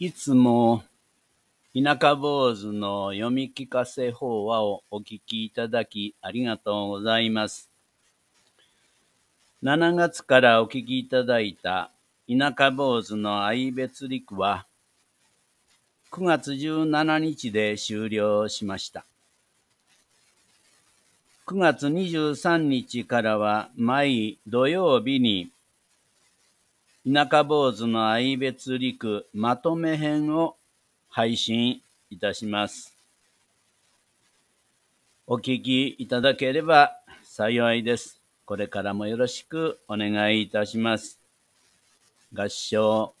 いつも田舎坊主の読み聞かせ法話をお聞きいただきありがとうございます。7月からお聞きいただいた田舎坊主の愛別陸は9月17日で終了しました。9月23日からは毎土曜日に田舎坊主の愛別陸まとめ編を配信いたします。お聞きいただければ幸いです。これからもよろしくお願いいたします。合唱